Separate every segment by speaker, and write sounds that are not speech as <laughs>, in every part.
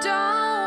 Speaker 1: Take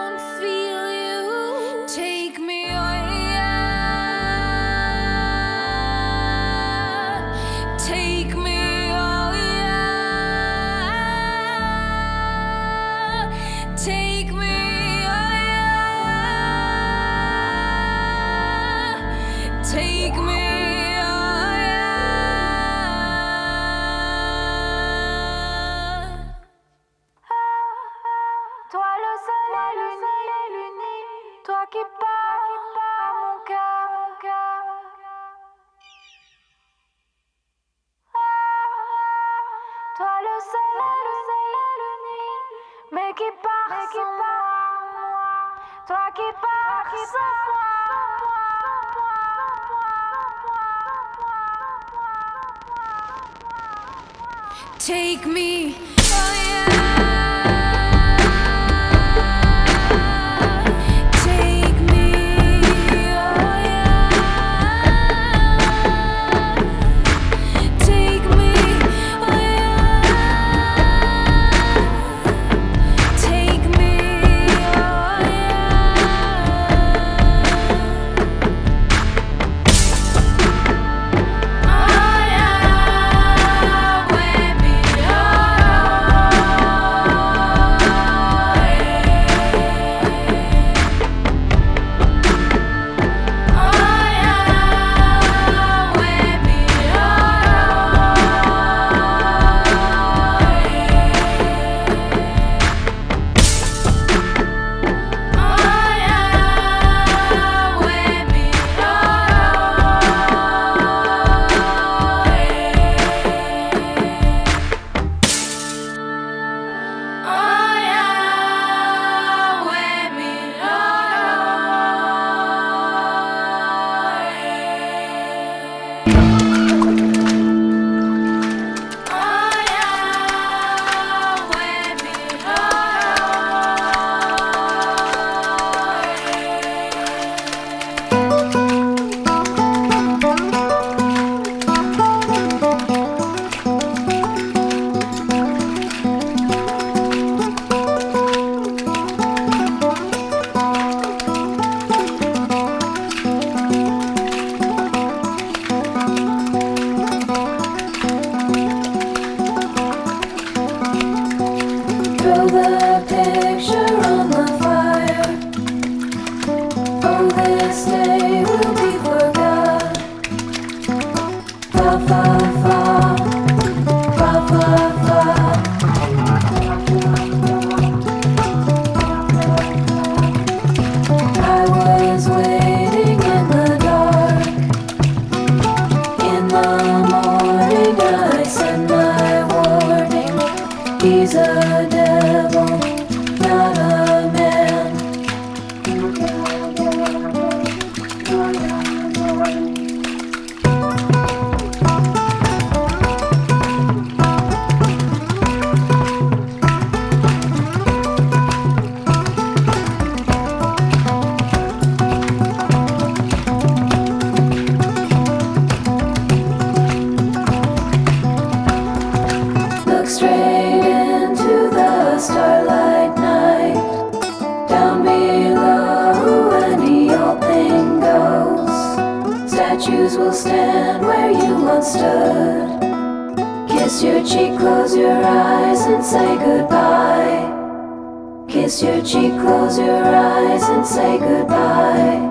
Speaker 2: close your eyes, and say goodbye.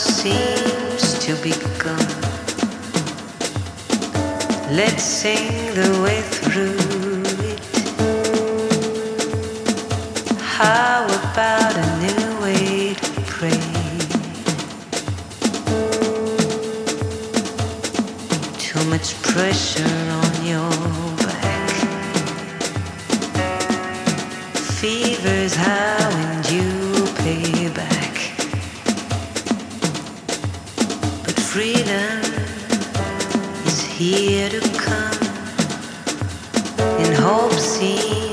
Speaker 3: seems to be gone. Let's sing the way through. in hopes he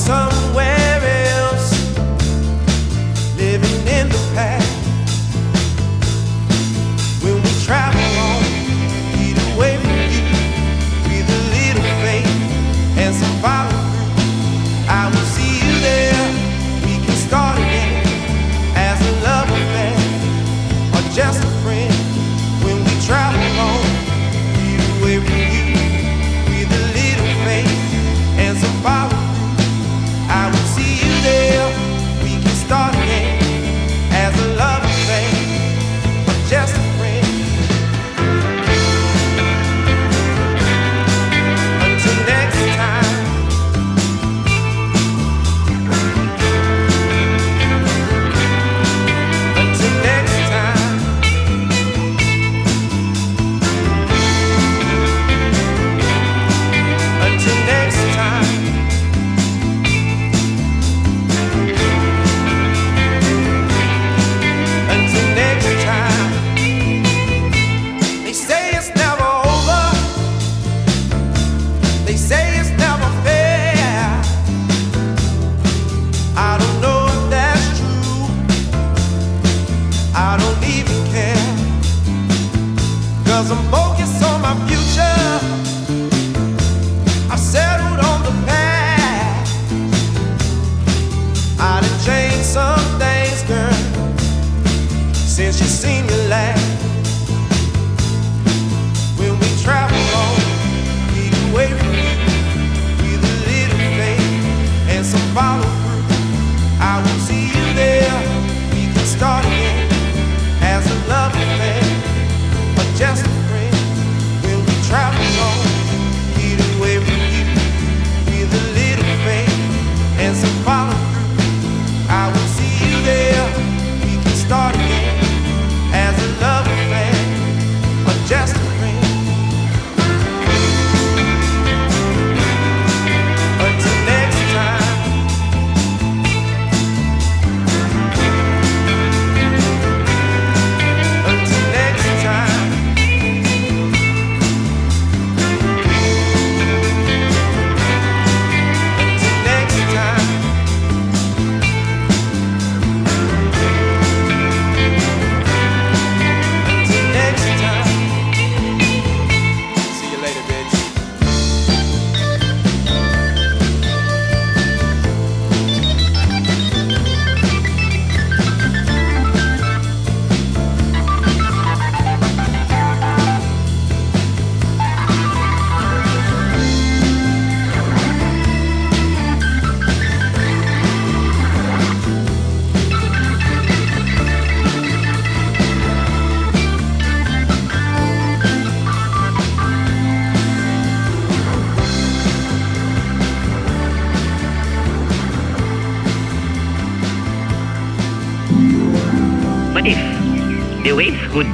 Speaker 4: some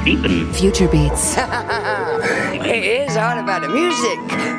Speaker 4: deepen.
Speaker 1: Future Beats. <laughs>
Speaker 5: it is all about the music.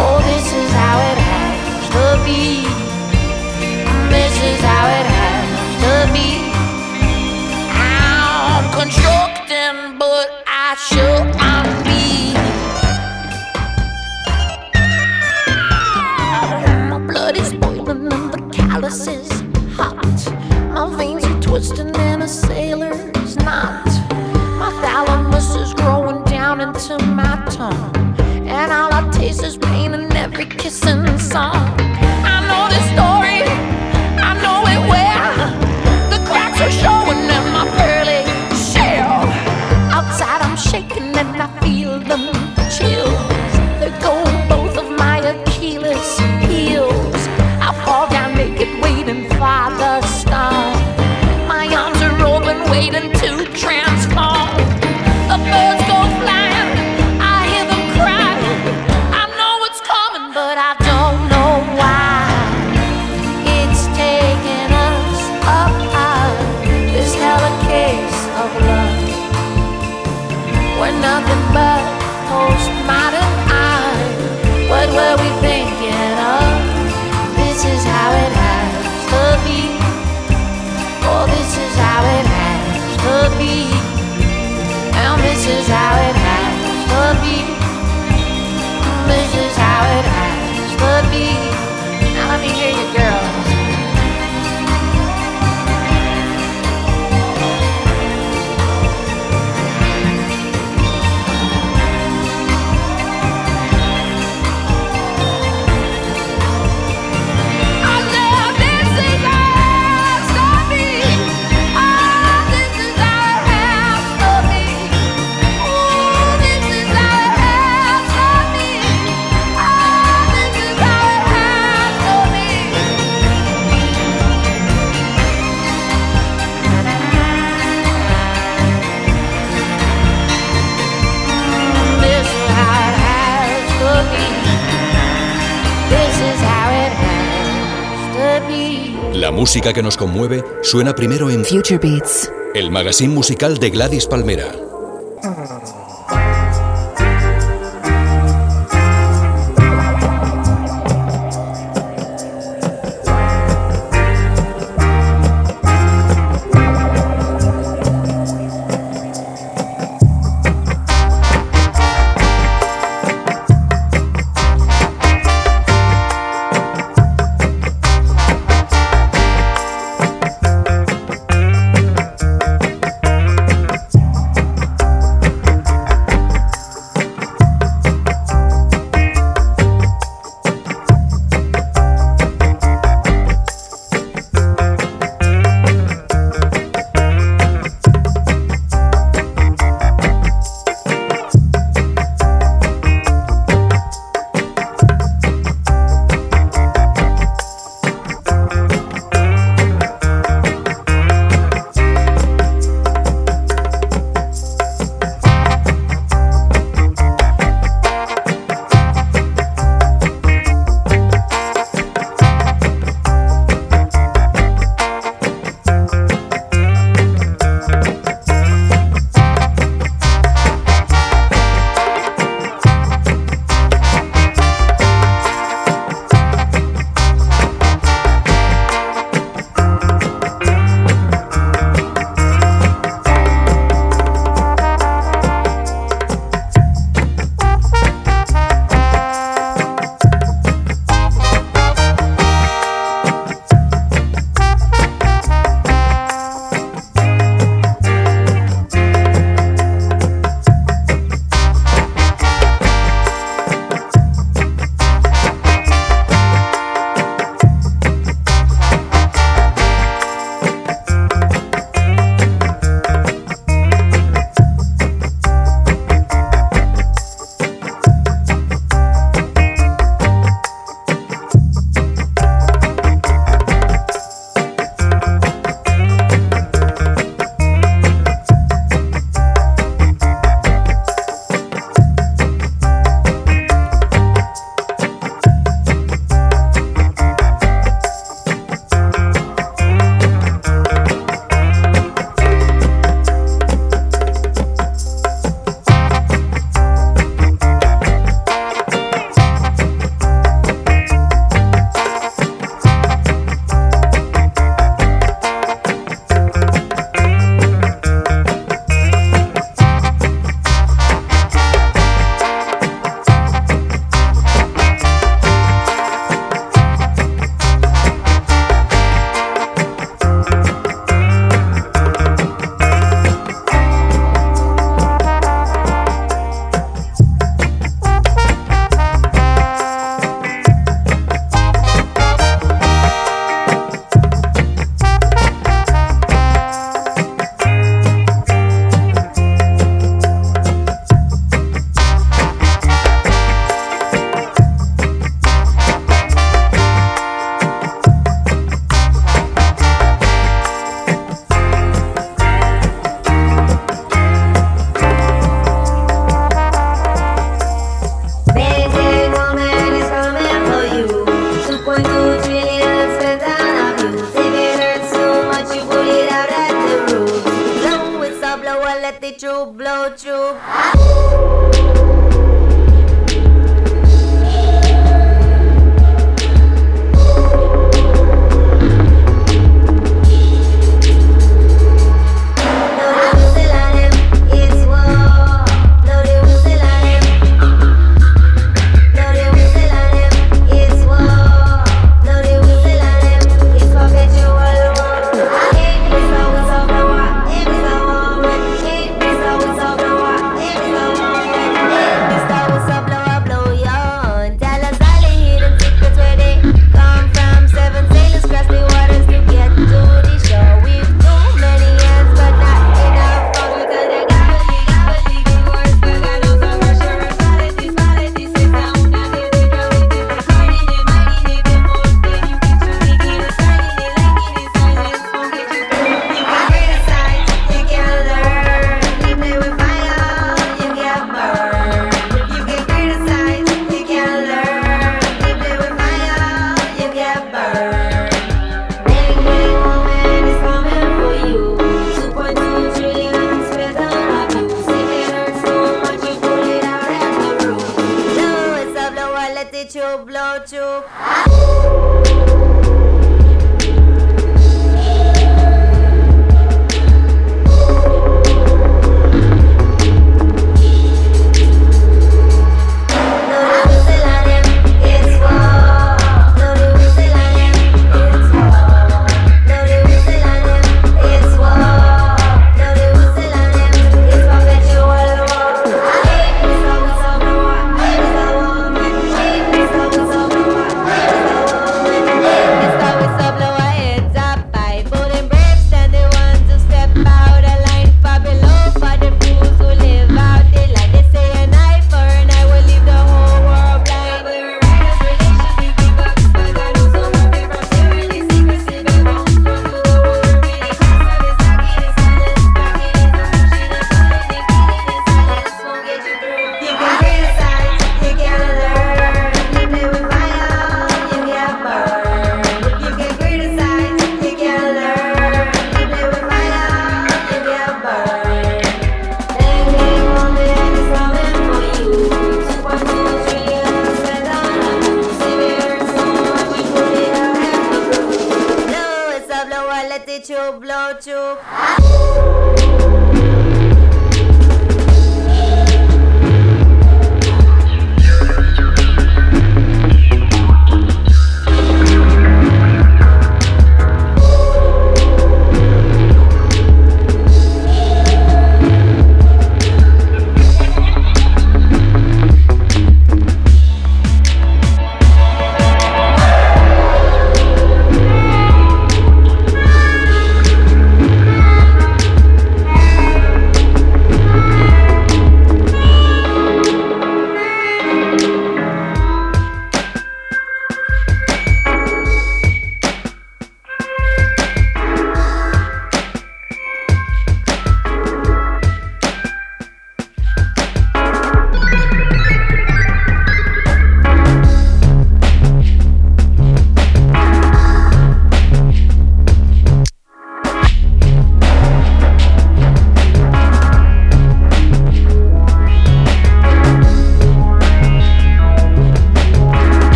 Speaker 6: Oh, this is how it has to be. This is how it has to be. I'm constructing, but I. My blood is boiling and the calluses hot. My veins are twisting and a sailor. is rain and every kissing song.
Speaker 7: música que nos conmueve suena primero en
Speaker 1: Future Beats,
Speaker 7: el magazine musical de Gladys Palmera.
Speaker 8: Mm.